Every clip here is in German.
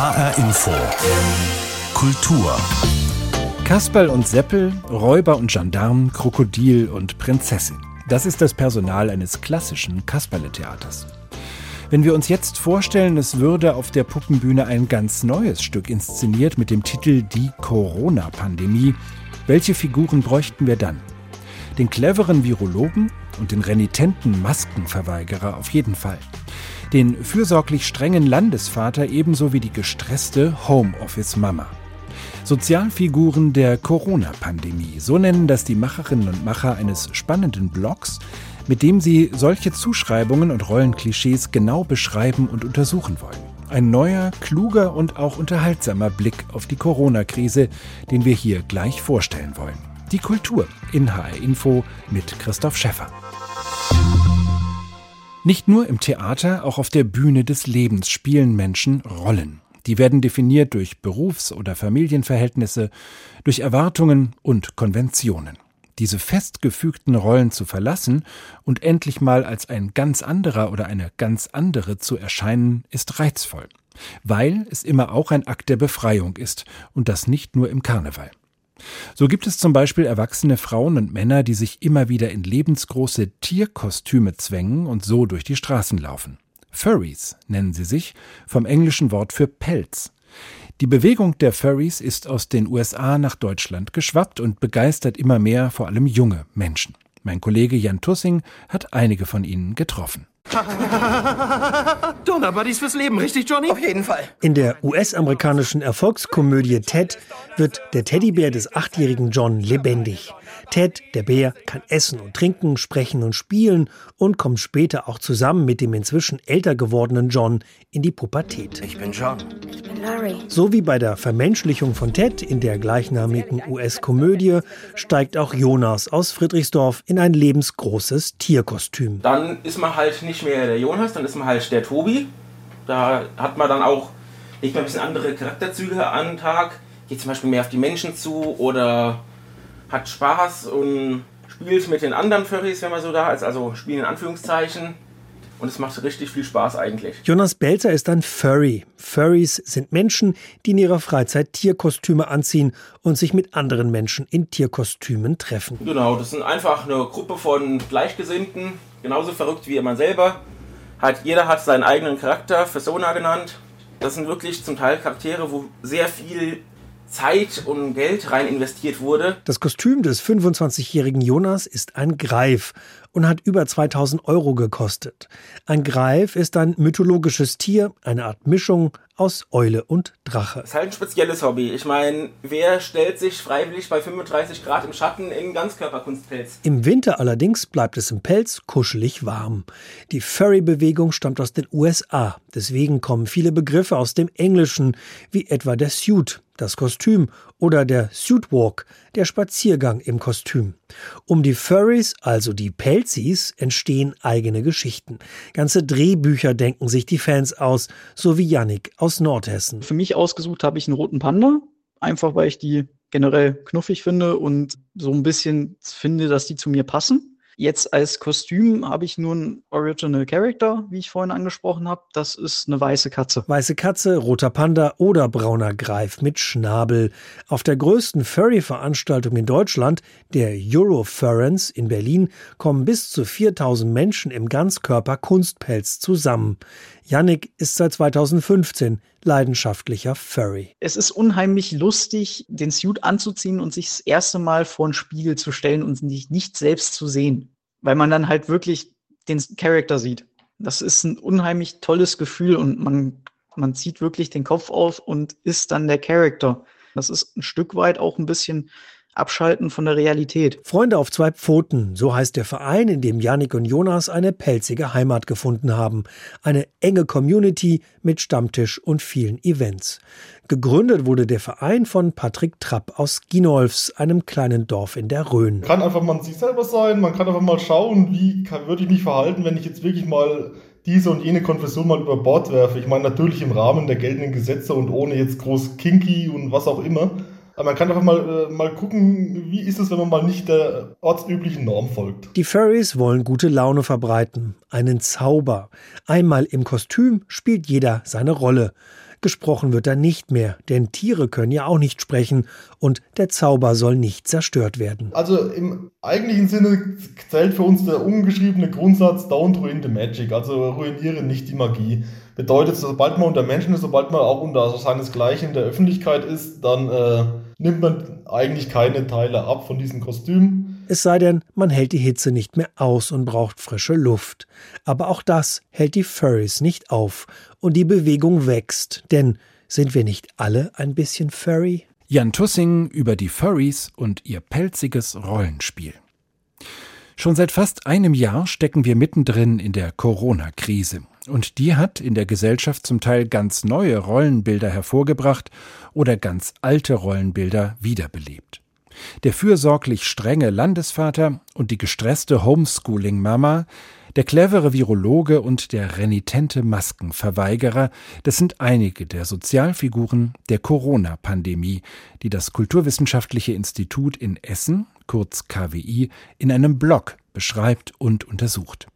HR Info. Kultur. Kasperl und Seppel, Räuber und Gendarm, Krokodil und Prinzessin. Das ist das Personal eines klassischen Kasperletheaters. Wenn wir uns jetzt vorstellen, es würde auf der Puppenbühne ein ganz neues Stück inszeniert mit dem Titel Die Corona-Pandemie, welche Figuren bräuchten wir dann? Den cleveren Virologen und den renitenten Maskenverweigerer auf jeden Fall den fürsorglich strengen Landesvater ebenso wie die gestresste Homeoffice-Mama. Sozialfiguren der Corona-Pandemie, so nennen das die Macherinnen und Macher eines spannenden Blogs, mit dem sie solche Zuschreibungen und Rollenklischees genau beschreiben und untersuchen wollen. Ein neuer, kluger und auch unterhaltsamer Blick auf die Corona-Krise, den wir hier gleich vorstellen wollen. Die Kultur in HR Info mit Christoph Schäffer. Nicht nur im Theater, auch auf der Bühne des Lebens spielen Menschen Rollen. Die werden definiert durch Berufs- oder Familienverhältnisse, durch Erwartungen und Konventionen. Diese festgefügten Rollen zu verlassen und endlich mal als ein ganz anderer oder eine ganz andere zu erscheinen, ist reizvoll, weil es immer auch ein Akt der Befreiung ist und das nicht nur im Karneval. So gibt es zum Beispiel erwachsene Frauen und Männer, die sich immer wieder in lebensgroße Tierkostüme zwängen und so durch die Straßen laufen. Furries nennen sie sich, vom englischen Wort für Pelz. Die Bewegung der Furries ist aus den USA nach Deutschland geschwappt und begeistert immer mehr vor allem junge Menschen. Mein Kollege Jan Tussing hat einige von ihnen getroffen. Donnerbuddies fürs Leben, richtig, Johnny? Auf jeden Fall. In der US-amerikanischen Erfolgskomödie Ted wird der Teddybär des achtjährigen John lebendig. Ted, der Bär, kann essen und trinken, sprechen und spielen und kommt später auch zusammen mit dem inzwischen älter gewordenen John in die Pubertät. Ich bin John. Ich bin Larry. So wie bei der Vermenschlichung von Ted in der gleichnamigen US-Komödie steigt auch Jonas aus Friedrichsdorf in ein lebensgroßes Tierkostüm. Dann ist man halt nicht mehr der Jonas, dann ist man halt der Tobi. Da hat man dann auch nicht mehr ein bisschen andere Charakterzüge an den Tag. Geht zum Beispiel mehr auf die Menschen zu oder hat Spaß und spielt mit den anderen Furries, wenn man so da ist, also spielen in Anführungszeichen. Und es macht richtig viel Spaß eigentlich. Jonas Belzer ist ein Furry. Furries sind Menschen, die in ihrer Freizeit Tierkostüme anziehen und sich mit anderen Menschen in Tierkostümen treffen. Genau, das sind einfach eine Gruppe von Gleichgesinnten, genauso verrückt wie man selber. Hat, jeder hat seinen eigenen Charakter, Persona genannt. Das sind wirklich zum Teil Charaktere, wo sehr viel Zeit und Geld rein investiert wurde. Das Kostüm des 25-jährigen Jonas ist ein Greif und hat über 2000 Euro gekostet. Ein Greif ist ein mythologisches Tier, eine Art Mischung aus Eule und Drache. Das ist halt ein spezielles Hobby. Ich meine, wer stellt sich freiwillig bei 35 Grad im Schatten in Ganzkörperkunstpelz? Im Winter allerdings bleibt es im Pelz kuschelig warm. Die Furry-Bewegung stammt aus den USA. Deswegen kommen viele Begriffe aus dem Englischen, wie etwa der Suit, das Kostüm, oder der Suitwalk, der Spaziergang im Kostüm. Um die Furries, also die Pelzis, entstehen eigene Geschichten. Ganze Drehbücher denken sich die Fans aus, so wie Yannick aus Nordhessen. Für mich ausgesucht habe ich einen roten Panda, einfach weil ich die generell knuffig finde und so ein bisschen finde, dass die zu mir passen. Jetzt als Kostüm habe ich nur einen Original Character, wie ich vorhin angesprochen habe. Das ist eine weiße Katze. Weiße Katze, roter Panda oder brauner Greif mit Schnabel. Auf der größten Furry-Veranstaltung in Deutschland, der Eurofurrence in Berlin, kommen bis zu 4000 Menschen im Ganzkörper Kunstpelz zusammen. Yannick ist seit 2015 leidenschaftlicher Furry. Es ist unheimlich lustig, den Suit anzuziehen und sich das erste Mal vor den Spiegel zu stellen und sich nicht selbst zu sehen. Weil man dann halt wirklich den Charakter sieht. Das ist ein unheimlich tolles Gefühl und man, man zieht wirklich den Kopf auf und ist dann der Charakter. Das ist ein Stück weit auch ein bisschen Abschalten von der Realität. Freunde auf zwei Pfoten, so heißt der Verein, in dem Yannick und Jonas eine pelzige Heimat gefunden haben. Eine enge Community mit Stammtisch und vielen Events. Gegründet wurde der Verein von Patrick Trapp aus Ginolfs, einem kleinen Dorf in der Rhön. Man kann einfach mal sich selber sein, man kann einfach mal schauen, wie kann, würde ich mich verhalten, wenn ich jetzt wirklich mal diese und jene Konfession mal über Bord werfe. Ich meine natürlich im Rahmen der geltenden Gesetze und ohne jetzt groß kinky und was auch immer. Aber man kann einfach mal, äh, mal gucken, wie ist es, wenn man mal nicht der ortsüblichen Norm folgt. Die Furries wollen gute Laune verbreiten, einen Zauber. Einmal im Kostüm spielt jeder seine Rolle. Gesprochen wird da nicht mehr, denn Tiere können ja auch nicht sprechen und der Zauber soll nicht zerstört werden. Also im eigentlichen Sinne zählt für uns der ungeschriebene Grundsatz Don't ruin the magic, also ruiniere nicht die Magie. Bedeutet, sobald man unter Menschen ist, sobald man auch unter seinesgleichen in der Öffentlichkeit ist, dann äh, nimmt man eigentlich keine Teile ab von diesem Kostüm. Es sei denn, man hält die Hitze nicht mehr aus und braucht frische Luft. Aber auch das hält die Furries nicht auf. Und die Bewegung wächst. Denn sind wir nicht alle ein bisschen Furry? Jan Tussing über die Furries und ihr pelziges Rollenspiel. Schon seit fast einem Jahr stecken wir mittendrin in der Corona-Krise. Und die hat in der Gesellschaft zum Teil ganz neue Rollenbilder hervorgebracht oder ganz alte Rollenbilder wiederbelebt. Der fürsorglich strenge Landesvater und die gestresste Homeschooling-Mama, der clevere Virologe und der renitente Maskenverweigerer, das sind einige der Sozialfiguren der Corona-Pandemie, die das Kulturwissenschaftliche Institut in Essen kurz KWI, in einem Blog beschreibt und untersucht.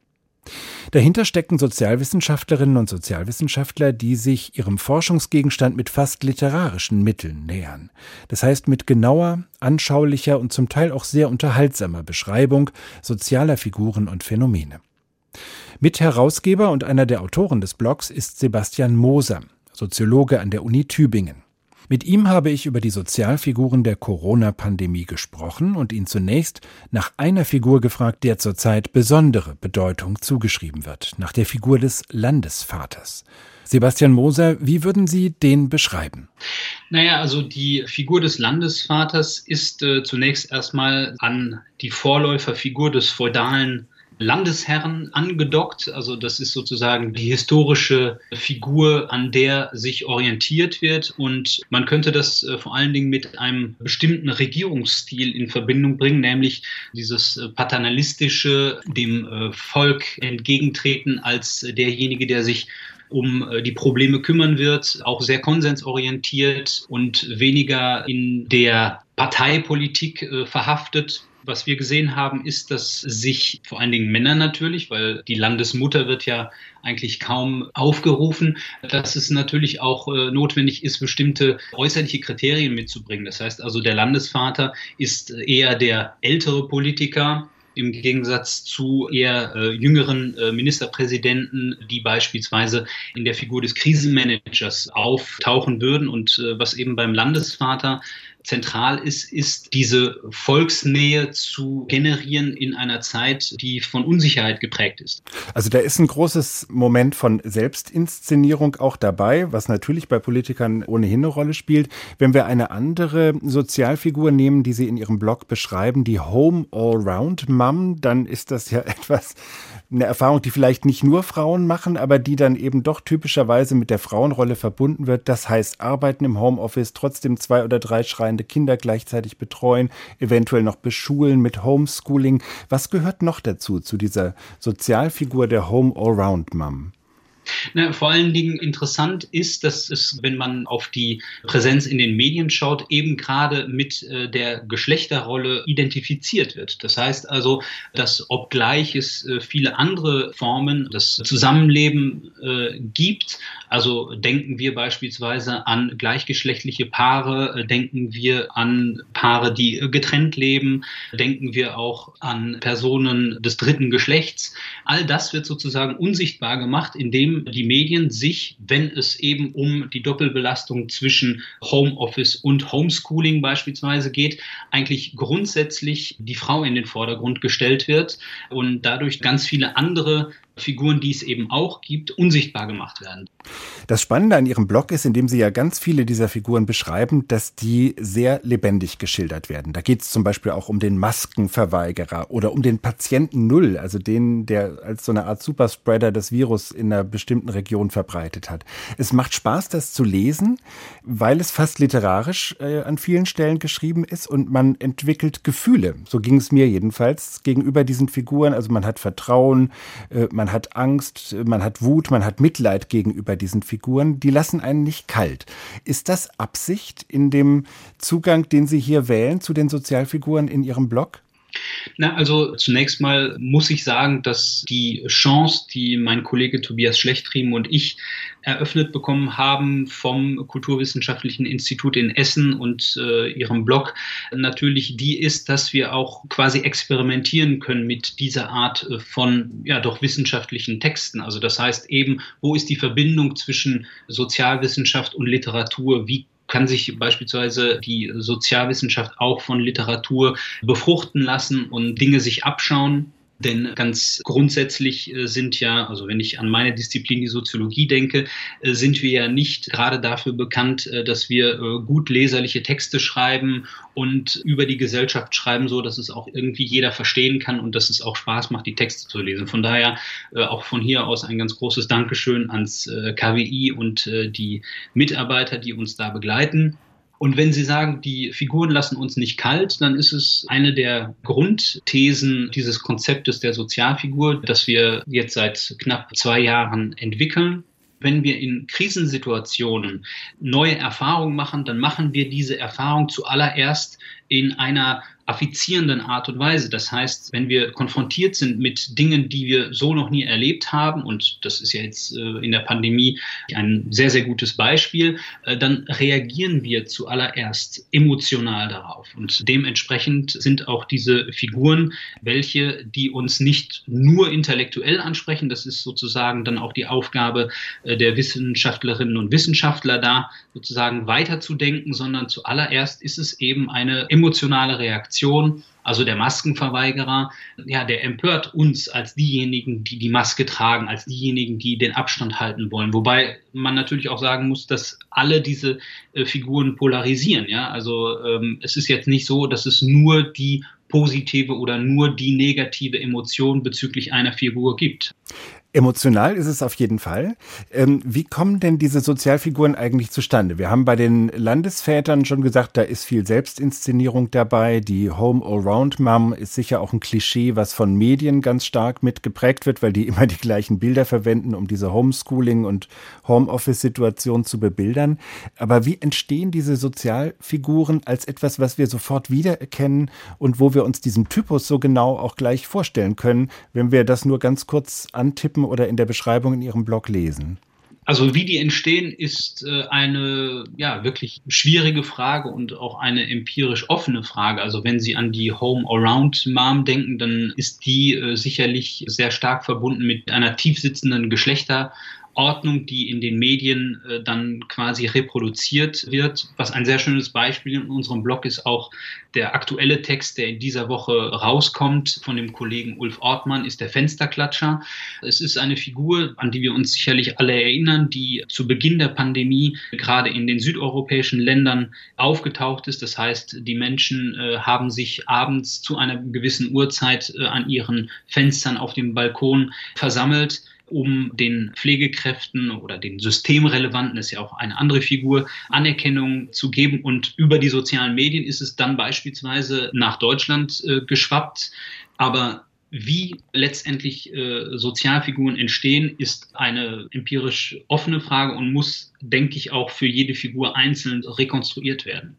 Dahinter stecken Sozialwissenschaftlerinnen und Sozialwissenschaftler, die sich ihrem Forschungsgegenstand mit fast literarischen Mitteln nähern. Das heißt mit genauer, anschaulicher und zum Teil auch sehr unterhaltsamer Beschreibung sozialer Figuren und Phänomene. Mitherausgeber und einer der Autoren des Blogs ist Sebastian Moser, Soziologe an der Uni Tübingen. Mit ihm habe ich über die Sozialfiguren der Corona-Pandemie gesprochen und ihn zunächst nach einer Figur gefragt, der zurzeit besondere Bedeutung zugeschrieben wird, nach der Figur des Landesvaters. Sebastian Moser, wie würden Sie den beschreiben? Naja, also die Figur des Landesvaters ist äh, zunächst erstmal an die Vorläuferfigur des feudalen Landesherren angedockt. Also das ist sozusagen die historische Figur, an der sich orientiert wird. Und man könnte das äh, vor allen Dingen mit einem bestimmten Regierungsstil in Verbindung bringen, nämlich dieses äh, paternalistische, dem äh, Volk entgegentreten als derjenige, der sich um die Probleme kümmern wird, auch sehr konsensorientiert und weniger in der Parteipolitik verhaftet was wir gesehen haben, ist, dass sich vor allen Dingen Männer natürlich, weil die Landesmutter wird ja eigentlich kaum aufgerufen, dass es natürlich auch äh, notwendig ist, bestimmte äußerliche Kriterien mitzubringen. Das heißt also, der Landesvater ist eher der ältere Politiker, im Gegensatz zu eher äh, jüngeren äh, Ministerpräsidenten, die beispielsweise in der Figur des Krisenmanagers auftauchen würden und äh, was eben beim Landesvater zentral ist, ist diese Volksnähe zu generieren in einer Zeit, die von Unsicherheit geprägt ist. Also da ist ein großes Moment von Selbstinszenierung auch dabei, was natürlich bei Politikern ohnehin eine Rolle spielt. Wenn wir eine andere Sozialfigur nehmen, die Sie in Ihrem Blog beschreiben, die Home Allround Mom, dann ist das ja etwas, eine Erfahrung, die vielleicht nicht nur Frauen machen, aber die dann eben doch typischerweise mit der Frauenrolle verbunden wird. Das heißt, arbeiten im Homeoffice, trotzdem zwei oder drei schreiende Kinder gleichzeitig betreuen, eventuell noch beschulen mit Homeschooling. Was gehört noch dazu, zu dieser Sozialfigur der Home Allround Mom? Na, vor allen Dingen interessant ist, dass es, wenn man auf die Präsenz in den Medien schaut, eben gerade mit äh, der Geschlechterrolle identifiziert wird. Das heißt also, dass obgleich es äh, viele andere Formen des Zusammenleben äh, gibt, also denken wir beispielsweise an gleichgeschlechtliche Paare, äh, denken wir an Paare, die äh, getrennt leben, denken wir auch an Personen des dritten Geschlechts. All das wird sozusagen unsichtbar gemacht, indem die Medien sich, wenn es eben um die Doppelbelastung zwischen Homeoffice und Homeschooling beispielsweise geht, eigentlich grundsätzlich die Frau in den Vordergrund gestellt wird und dadurch ganz viele andere Figuren, die es eben auch gibt, unsichtbar gemacht werden. Das Spannende an Ihrem Blog ist, indem Sie ja ganz viele dieser Figuren beschreiben, dass die sehr lebendig geschildert werden. Da geht es zum Beispiel auch um den Maskenverweigerer oder um den Patienten Null, also den, der als so eine Art Superspreader das Virus in einer bestimmten Region verbreitet hat. Es macht Spaß, das zu lesen, weil es fast literarisch äh, an vielen Stellen geschrieben ist und man entwickelt Gefühle. So ging es mir jedenfalls gegenüber diesen Figuren. Also man hat Vertrauen, äh, man man hat Angst, man hat Wut, man hat Mitleid gegenüber diesen Figuren, die lassen einen nicht kalt. Ist das Absicht in dem Zugang, den Sie hier wählen zu den Sozialfiguren in Ihrem Blog? Na, also zunächst mal muss ich sagen, dass die Chance, die mein Kollege Tobias Schlechtriem und ich eröffnet bekommen haben vom Kulturwissenschaftlichen Institut in Essen und äh, ihrem Blog, natürlich die ist, dass wir auch quasi experimentieren können mit dieser Art äh, von ja doch wissenschaftlichen Texten. Also das heißt eben, wo ist die Verbindung zwischen Sozialwissenschaft und Literatur? Wie kann sich beispielsweise die Sozialwissenschaft auch von Literatur befruchten lassen und Dinge sich abschauen. Denn ganz grundsätzlich äh, sind ja, also wenn ich an meine Disziplin, die Soziologie denke, äh, sind wir ja nicht gerade dafür bekannt, äh, dass wir gut leserliche Texte schreiben und über die Gesellschaft schreiben, so dass es auch irgendwie jeder verstehen kann und dass es auch Spaß macht, die Texte zu lesen. Von daher auch von hier aus ein ganz großes Dankeschön ans KWI und die Mitarbeiter, die uns da begleiten. Und wenn Sie sagen, die Figuren lassen uns nicht kalt, dann ist es eine der Grundthesen dieses Konzeptes der Sozialfigur, das wir jetzt seit knapp zwei Jahren entwickeln. Wenn wir in Krisensituationen neue Erfahrungen machen, dann machen wir diese Erfahrung zuallererst in einer affizierenden Art und Weise. Das heißt, wenn wir konfrontiert sind mit Dingen, die wir so noch nie erlebt haben, und das ist ja jetzt äh, in der Pandemie ein sehr, sehr gutes Beispiel, äh, dann reagieren wir zuallererst emotional darauf. Und dementsprechend sind auch diese Figuren, welche, die uns nicht nur intellektuell ansprechen, das ist sozusagen dann auch die Aufgabe äh, der Wissenschaftlerinnen und Wissenschaftler da, sozusagen weiterzudenken, sondern zuallererst ist es eben eine emotionale Reaktion. Also der Maskenverweigerer, ja, der empört uns als diejenigen, die die Maske tragen, als diejenigen, die den Abstand halten wollen. Wobei man natürlich auch sagen muss, dass alle diese äh, Figuren polarisieren. Ja, also ähm, es ist jetzt nicht so, dass es nur die positive oder nur die negative Emotion bezüglich einer Figur gibt. Emotional ist es auf jeden Fall. Ähm, wie kommen denn diese Sozialfiguren eigentlich zustande? Wir haben bei den Landesvätern schon gesagt, da ist viel Selbstinszenierung dabei. Die Home-Around-Mom ist sicher auch ein Klischee, was von Medien ganz stark mitgeprägt wird, weil die immer die gleichen Bilder verwenden, um diese Homeschooling- und Homeoffice-Situation zu bebildern. Aber wie entstehen diese Sozialfiguren als etwas, was wir sofort wiedererkennen und wo wir uns diesen Typus so genau auch gleich vorstellen können, wenn wir das nur ganz kurz antippen oder in der Beschreibung in Ihrem Blog lesen? Also wie die entstehen, ist äh, eine ja wirklich schwierige Frage und auch eine empirisch offene Frage. Also wenn Sie an die Home Around Mom denken, dann ist die äh, sicherlich sehr stark verbunden mit einer tiefsitzenden Geschlechter Ordnung, die in den Medien äh, dann quasi reproduziert wird. Was ein sehr schönes Beispiel in unserem Blog ist auch der aktuelle Text, der in dieser Woche rauskommt von dem Kollegen Ulf Ortmann, ist der Fensterklatscher. Es ist eine Figur, an die wir uns sicherlich alle erinnern, die zu Beginn der Pandemie gerade in den südeuropäischen Ländern aufgetaucht ist. Das heißt, die Menschen äh, haben sich abends zu einer gewissen Uhrzeit äh, an ihren Fenstern auf dem Balkon versammelt um den Pflegekräften oder den Systemrelevanten, ist ja auch eine andere Figur, Anerkennung zu geben. Und über die sozialen Medien ist es dann beispielsweise nach Deutschland äh, geschwappt. Aber wie letztendlich äh, Sozialfiguren entstehen, ist eine empirisch offene Frage und muss, denke ich, auch für jede Figur einzeln rekonstruiert werden.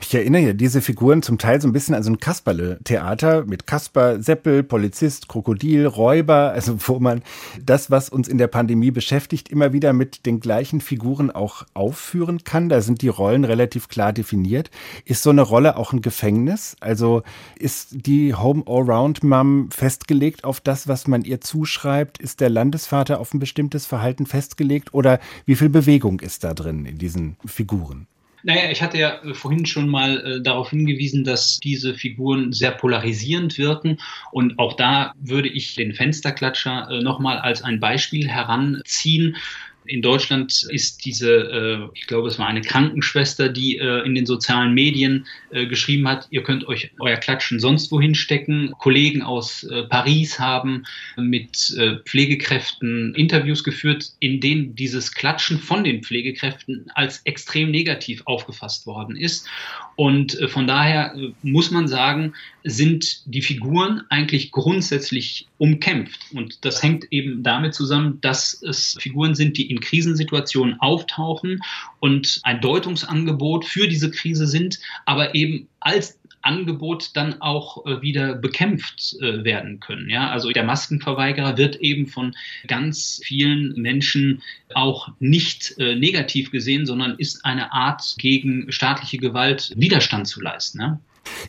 Ich erinnere ja diese Figuren zum Teil so ein bisschen an so ein Kasperle-Theater mit Kasper, Seppel, Polizist, Krokodil, Räuber, also wo man das, was uns in der Pandemie beschäftigt, immer wieder mit den gleichen Figuren auch aufführen kann. Da sind die Rollen relativ klar definiert. Ist so eine Rolle auch ein Gefängnis? Also ist die Home Allround Mom festgelegt auf das, was man ihr zuschreibt? Ist der Landesvater auf ein bestimmtes Verhalten festgelegt? Oder wie viel Bewegung ist da drin in diesen Figuren? Naja, ich hatte ja äh, vorhin schon mal äh, darauf hingewiesen, dass diese Figuren sehr polarisierend wirken. Und auch da würde ich den Fensterklatscher äh, nochmal als ein Beispiel heranziehen. In Deutschland ist diese, äh, ich glaube, es war eine Krankenschwester, die äh, in den sozialen Medien äh, geschrieben hat, ihr könnt euch euer Klatschen sonst wohin stecken. Kollegen aus Paris haben mit Pflegekräften Interviews geführt, in denen dieses Klatschen von den Pflegekräften als extrem negativ aufgefasst worden ist. Und von daher muss man sagen, sind die Figuren eigentlich grundsätzlich umkämpft. Und das hängt eben damit zusammen, dass es Figuren sind, die in Krisensituationen auftauchen und ein Deutungsangebot für diese Krise sind, aber eben als Angebot dann auch äh, wieder bekämpft äh, werden können. Ja, also der Maskenverweigerer wird eben von ganz vielen Menschen auch nicht äh, negativ gesehen, sondern ist eine Art gegen staatliche Gewalt Widerstand zu leisten. Ja?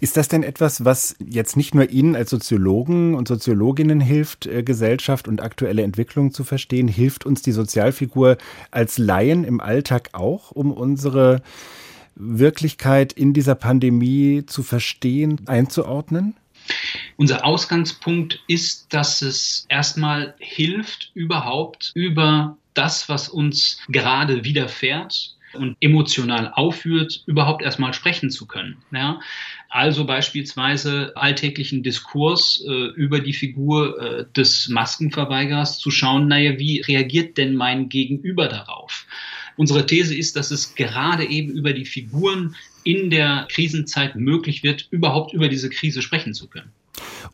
Ist das denn etwas, was jetzt nicht nur Ihnen als Soziologen und Soziologinnen hilft, äh, Gesellschaft und aktuelle Entwicklungen zu verstehen? Hilft uns die Sozialfigur als Laien im Alltag auch, um unsere Wirklichkeit in dieser Pandemie zu verstehen, einzuordnen? Unser Ausgangspunkt ist, dass es erstmal hilft, überhaupt über das, was uns gerade widerfährt, und emotional aufführt, überhaupt erstmal sprechen zu können. Ja? Also beispielsweise alltäglichen Diskurs äh, über die Figur äh, des Maskenverweigerers zu schauen, naja, wie reagiert denn mein Gegenüber darauf? Unsere These ist, dass es gerade eben über die Figuren in der Krisenzeit möglich wird, überhaupt über diese Krise sprechen zu können.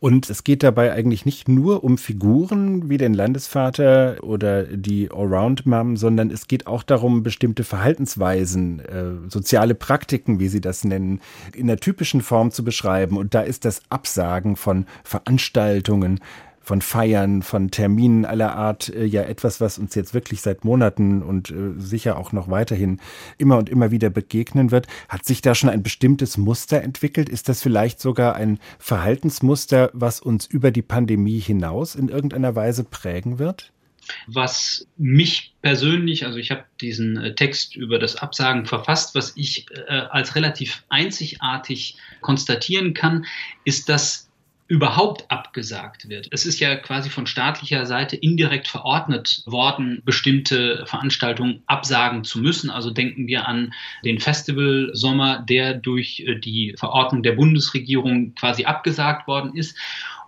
Und es geht dabei eigentlich nicht nur um Figuren wie den Landesvater oder die Allround-Mom, sondern es geht auch darum, bestimmte Verhaltensweisen, äh, soziale Praktiken, wie Sie das nennen, in der typischen Form zu beschreiben. Und da ist das Absagen von Veranstaltungen, von Feiern, von Terminen aller Art äh, ja etwas, was uns jetzt wirklich seit Monaten und äh, sicher auch noch weiterhin immer und immer wieder begegnen wird. Hat sich da schon ein bestimmtes Muster entwickelt? Ist das vielleicht sogar ein Verhaltensmuster, was uns über die Pandemie hinaus in irgendeiner Weise prägen wird? Was mich persönlich, also ich habe diesen äh, Text über das Absagen verfasst, was ich äh, als relativ einzigartig konstatieren kann, ist, dass überhaupt abgesagt wird. Es ist ja quasi von staatlicher Seite indirekt verordnet worden, bestimmte Veranstaltungen absagen zu müssen. Also denken wir an den Festival Sommer, der durch äh, die Verordnung der Bundesregierung quasi abgesagt worden ist.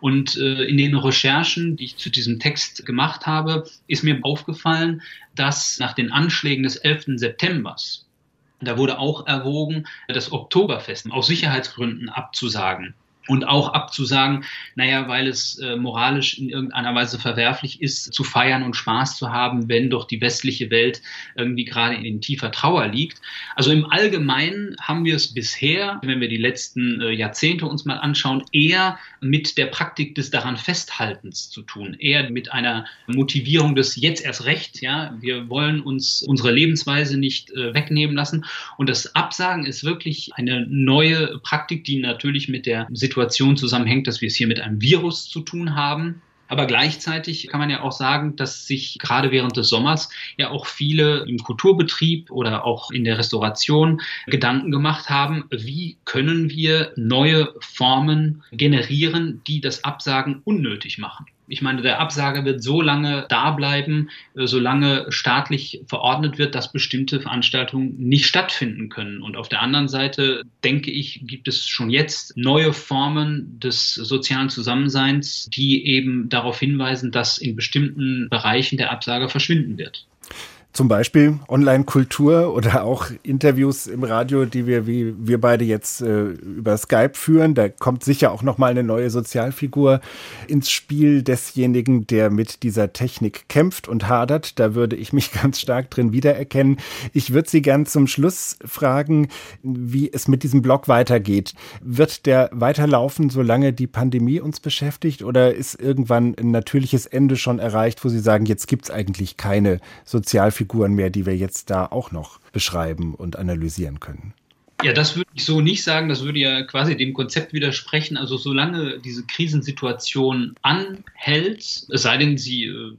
Und äh, in den Recherchen, die ich zu diesem Text gemacht habe, ist mir aufgefallen, dass nach den Anschlägen des 11. Septembers, da wurde auch erwogen, das Oktoberfest aus Sicherheitsgründen abzusagen und auch abzusagen, naja, weil es äh, moralisch in irgendeiner Weise verwerflich ist, zu feiern und Spaß zu haben, wenn doch die westliche Welt irgendwie gerade in tiefer Trauer liegt. Also im Allgemeinen haben wir es bisher, wenn wir die letzten äh, Jahrzehnte uns mal anschauen, eher mit der Praktik des daran Festhaltens zu tun, eher mit einer Motivierung des jetzt erst recht, ja, wir wollen uns unsere Lebensweise nicht äh, wegnehmen lassen. Und das Absagen ist wirklich eine neue Praktik, die natürlich mit der Situation Situation zusammenhängt, dass wir es hier mit einem Virus zu tun haben. Aber gleichzeitig kann man ja auch sagen, dass sich gerade während des Sommers ja auch viele im Kulturbetrieb oder auch in der Restauration Gedanken gemacht haben, wie können wir neue Formen generieren, die das Absagen unnötig machen. Ich meine, der Absager wird so lange da bleiben, äh, solange staatlich verordnet wird, dass bestimmte Veranstaltungen nicht stattfinden können. Und auf der anderen Seite, denke ich, gibt es schon jetzt neue Formen des sozialen Zusammenseins, die eben darauf hinweisen, dass in bestimmten Bereichen der Absager verschwinden wird. Zum Beispiel Online-Kultur oder auch Interviews im Radio, die wir wie wir beide jetzt äh, über Skype führen. Da kommt sicher auch noch mal eine neue Sozialfigur ins Spiel desjenigen, der mit dieser Technik kämpft und hadert. Da würde ich mich ganz stark drin wiedererkennen. Ich würde Sie gern zum Schluss fragen, wie es mit diesem Blog weitergeht. Wird der weiterlaufen, solange die Pandemie uns beschäftigt, oder ist irgendwann ein natürliches Ende schon erreicht, wo Sie sagen, jetzt gibt es eigentlich keine Sozialfigur? Figuren mehr, die wir jetzt da auch noch beschreiben und analysieren können. Ja, das würde ich so nicht sagen. Das würde ja quasi dem Konzept widersprechen. Also solange diese Krisensituation anhält, es sei denn, sie äh,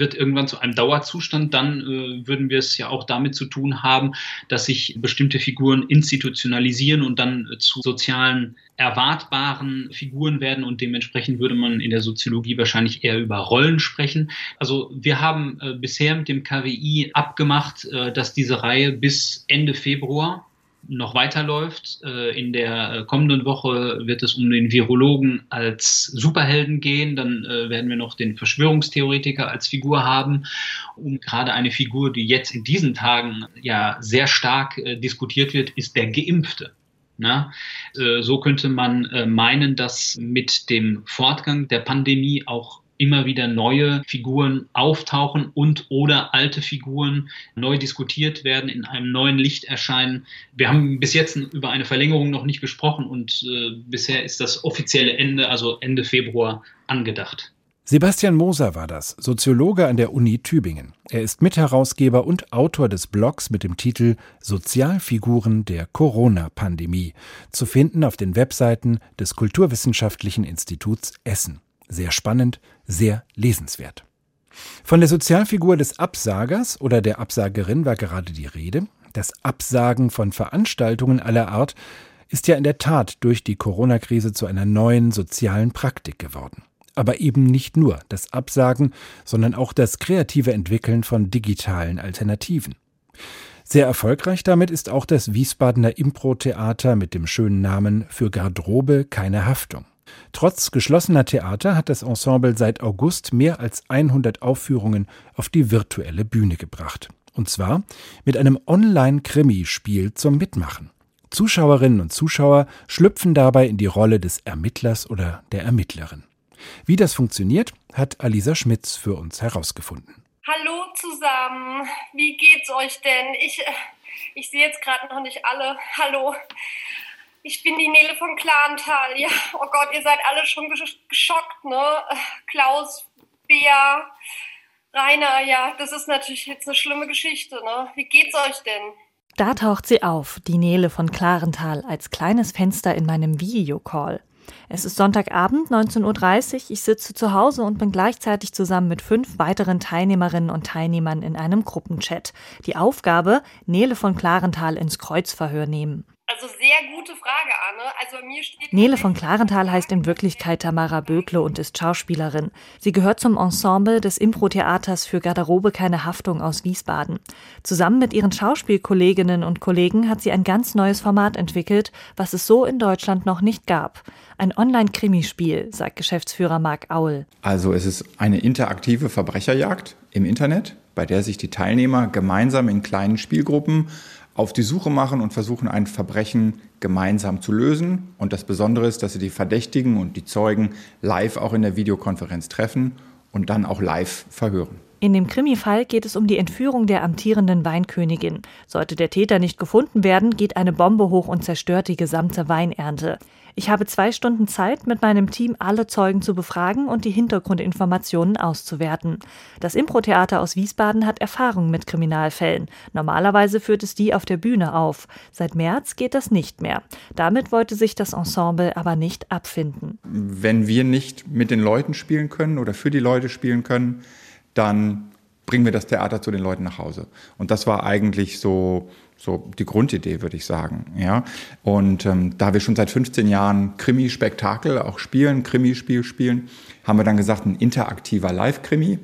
wird irgendwann zu einem Dauerzustand, dann äh, würden wir es ja auch damit zu tun haben, dass sich bestimmte Figuren institutionalisieren und dann äh, zu sozialen erwartbaren Figuren werden und dementsprechend würde man in der Soziologie wahrscheinlich eher über Rollen sprechen. Also wir haben äh, bisher mit dem KWI abgemacht, äh, dass diese Reihe bis Ende Februar noch weiterläuft. Äh, in der äh, kommenden Woche wird es um den Virologen als Superhelden gehen. Dann äh, werden wir noch den Verschwörungstheoretiker als Figur haben. Und gerade eine Figur, die jetzt in diesen Tagen ja sehr stark diskutiert wird, ist der Geimpfte. Na, so könnte man meinen, dass mit dem Fortgang der Pandemie auch immer wieder neue Figuren auftauchen und oder alte Figuren neu diskutiert werden, in einem neuen Licht erscheinen. Wir haben bis jetzt über eine Verlängerung noch nicht gesprochen und äh, bisher ist das offizielle Ende, also Ende Februar, angedacht. Sebastian Moser war das, Soziologe an der Uni Tübingen. Er ist Mitherausgeber und Autor des Blogs mit dem Titel Sozialfiguren der Corona-Pandemie, zu finden auf den Webseiten des Kulturwissenschaftlichen Instituts Essen. Sehr spannend, sehr lesenswert. Von der Sozialfigur des Absagers oder der Absagerin war gerade die Rede. Das Absagen von Veranstaltungen aller Art ist ja in der Tat durch die Corona-Krise zu einer neuen sozialen Praktik geworden aber eben nicht nur das Absagen, sondern auch das kreative Entwickeln von digitalen Alternativen. Sehr erfolgreich damit ist auch das Wiesbadener Impro-Theater mit dem schönen Namen Für Garderobe keine Haftung. Trotz geschlossener Theater hat das Ensemble seit August mehr als 100 Aufführungen auf die virtuelle Bühne gebracht. Und zwar mit einem Online-Krimi-Spiel zum Mitmachen. Zuschauerinnen und Zuschauer schlüpfen dabei in die Rolle des Ermittlers oder der Ermittlerin. Wie das funktioniert, hat Alisa Schmitz für uns herausgefunden. Hallo zusammen, wie geht's euch denn? Ich, ich sehe jetzt gerade noch nicht alle. Hallo. Ich bin die Nele von Klantal. Ja, oh Gott, ihr seid alle schon geschockt, ne? Klaus, Bea, Rainer, ja, das ist natürlich jetzt eine schlimme Geschichte, ne? Wie geht's euch denn? Da taucht sie auf, die Nele von Klarental, als kleines Fenster in meinem Videocall. Es ist Sonntagabend, 19.30 Uhr. Ich sitze zu Hause und bin gleichzeitig zusammen mit fünf weiteren Teilnehmerinnen und Teilnehmern in einem Gruppenchat. Die Aufgabe, Nele von Klarental ins Kreuzverhör nehmen. Also sehr gute Frage, Anne. Also mir steht Nele von Klarenthal heißt in Wirklichkeit Tamara Bökle und ist Schauspielerin. Sie gehört zum Ensemble des Impro-Theaters für Garderobe keine Haftung aus Wiesbaden. Zusammen mit ihren Schauspielkolleginnen und Kollegen hat sie ein ganz neues Format entwickelt, was es so in Deutschland noch nicht gab. Ein Online-Krimispiel, sagt Geschäftsführer Marc Aul. Also es ist eine interaktive Verbrecherjagd im Internet, bei der sich die Teilnehmer gemeinsam in kleinen Spielgruppen auf die Suche machen und versuchen, ein Verbrechen gemeinsam zu lösen. Und das Besondere ist, dass sie die Verdächtigen und die Zeugen live auch in der Videokonferenz treffen und dann auch live verhören. In dem Krimi-Fall geht es um die Entführung der amtierenden Weinkönigin. Sollte der Täter nicht gefunden werden, geht eine Bombe hoch und zerstört die gesamte Weinernte. Ich habe zwei Stunden Zeit, mit meinem Team alle Zeugen zu befragen und die Hintergrundinformationen auszuwerten. Das Impro-Theater aus Wiesbaden hat Erfahrung mit Kriminalfällen. Normalerweise führt es die auf der Bühne auf. Seit März geht das nicht mehr. Damit wollte sich das Ensemble aber nicht abfinden. Wenn wir nicht mit den Leuten spielen können oder für die Leute spielen können, dann bringen wir das Theater zu den Leuten nach Hause. Und das war eigentlich so so die Grundidee, würde ich sagen. Ja? Und ähm, da wir schon seit 15 Jahren Krimi-Spektakel auch spielen, Krimispiel spielen, haben wir dann gesagt, ein interaktiver Live-Krimi,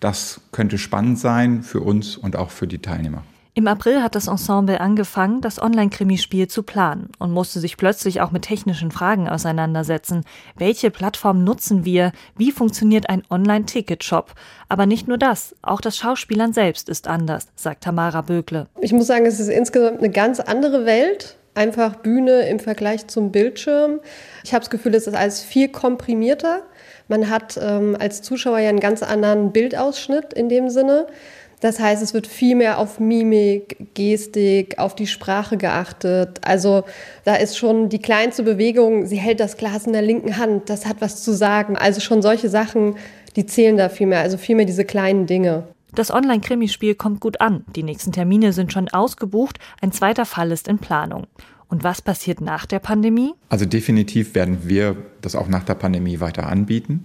das könnte spannend sein für uns und auch für die Teilnehmer. Im April hat das Ensemble angefangen, das Online-Krimispiel zu planen und musste sich plötzlich auch mit technischen Fragen auseinandersetzen. Welche Plattform nutzen wir? Wie funktioniert ein Online-Ticket-Shop? Aber nicht nur das, auch das Schauspielern selbst ist anders, sagt Tamara Bögle. Ich muss sagen, es ist insgesamt eine ganz andere Welt. Einfach Bühne im Vergleich zum Bildschirm. Ich habe das Gefühl, es ist alles viel komprimierter. Man hat ähm, als Zuschauer ja einen ganz anderen Bildausschnitt in dem Sinne. Das heißt, es wird viel mehr auf Mimik, Gestik, auf die Sprache geachtet. Also da ist schon die kleinste Bewegung, sie hält das Glas in der linken Hand, das hat was zu sagen. Also schon solche Sachen, die zählen da viel mehr, also viel mehr diese kleinen Dinge. Das Online-Krimispiel kommt gut an. Die nächsten Termine sind schon ausgebucht. Ein zweiter Fall ist in Planung. Und was passiert nach der Pandemie? Also definitiv werden wir das auch nach der Pandemie weiter anbieten.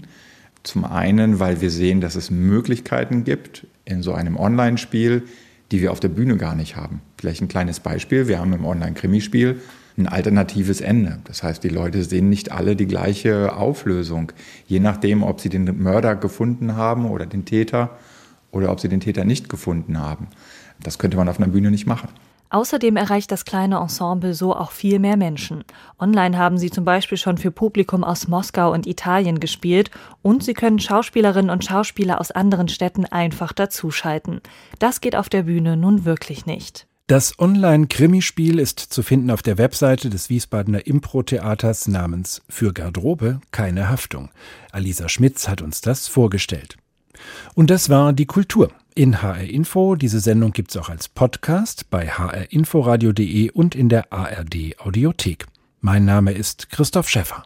Zum einen, weil wir sehen, dass es Möglichkeiten gibt in so einem Online-Spiel, die wir auf der Bühne gar nicht haben. Vielleicht ein kleines Beispiel. Wir haben im Online-Krimispiel ein alternatives Ende. Das heißt, die Leute sehen nicht alle die gleiche Auflösung. Je nachdem, ob sie den Mörder gefunden haben oder den Täter oder ob sie den Täter nicht gefunden haben. Das könnte man auf einer Bühne nicht machen. Außerdem erreicht das kleine Ensemble so auch viel mehr Menschen. Online haben sie zum Beispiel schon für Publikum aus Moskau und Italien gespielt und sie können Schauspielerinnen und Schauspieler aus anderen Städten einfach dazuschalten. Das geht auf der Bühne nun wirklich nicht. Das Online-Krimispiel ist zu finden auf der Webseite des Wiesbadener Impro-Theaters namens Für Garderobe keine Haftung. Alisa Schmitz hat uns das vorgestellt. Und das war die Kultur in HR Info. Diese Sendung gibt's auch als Podcast bei hrinforadio.de und in der ARD Audiothek. Mein Name ist Christoph Schäffer.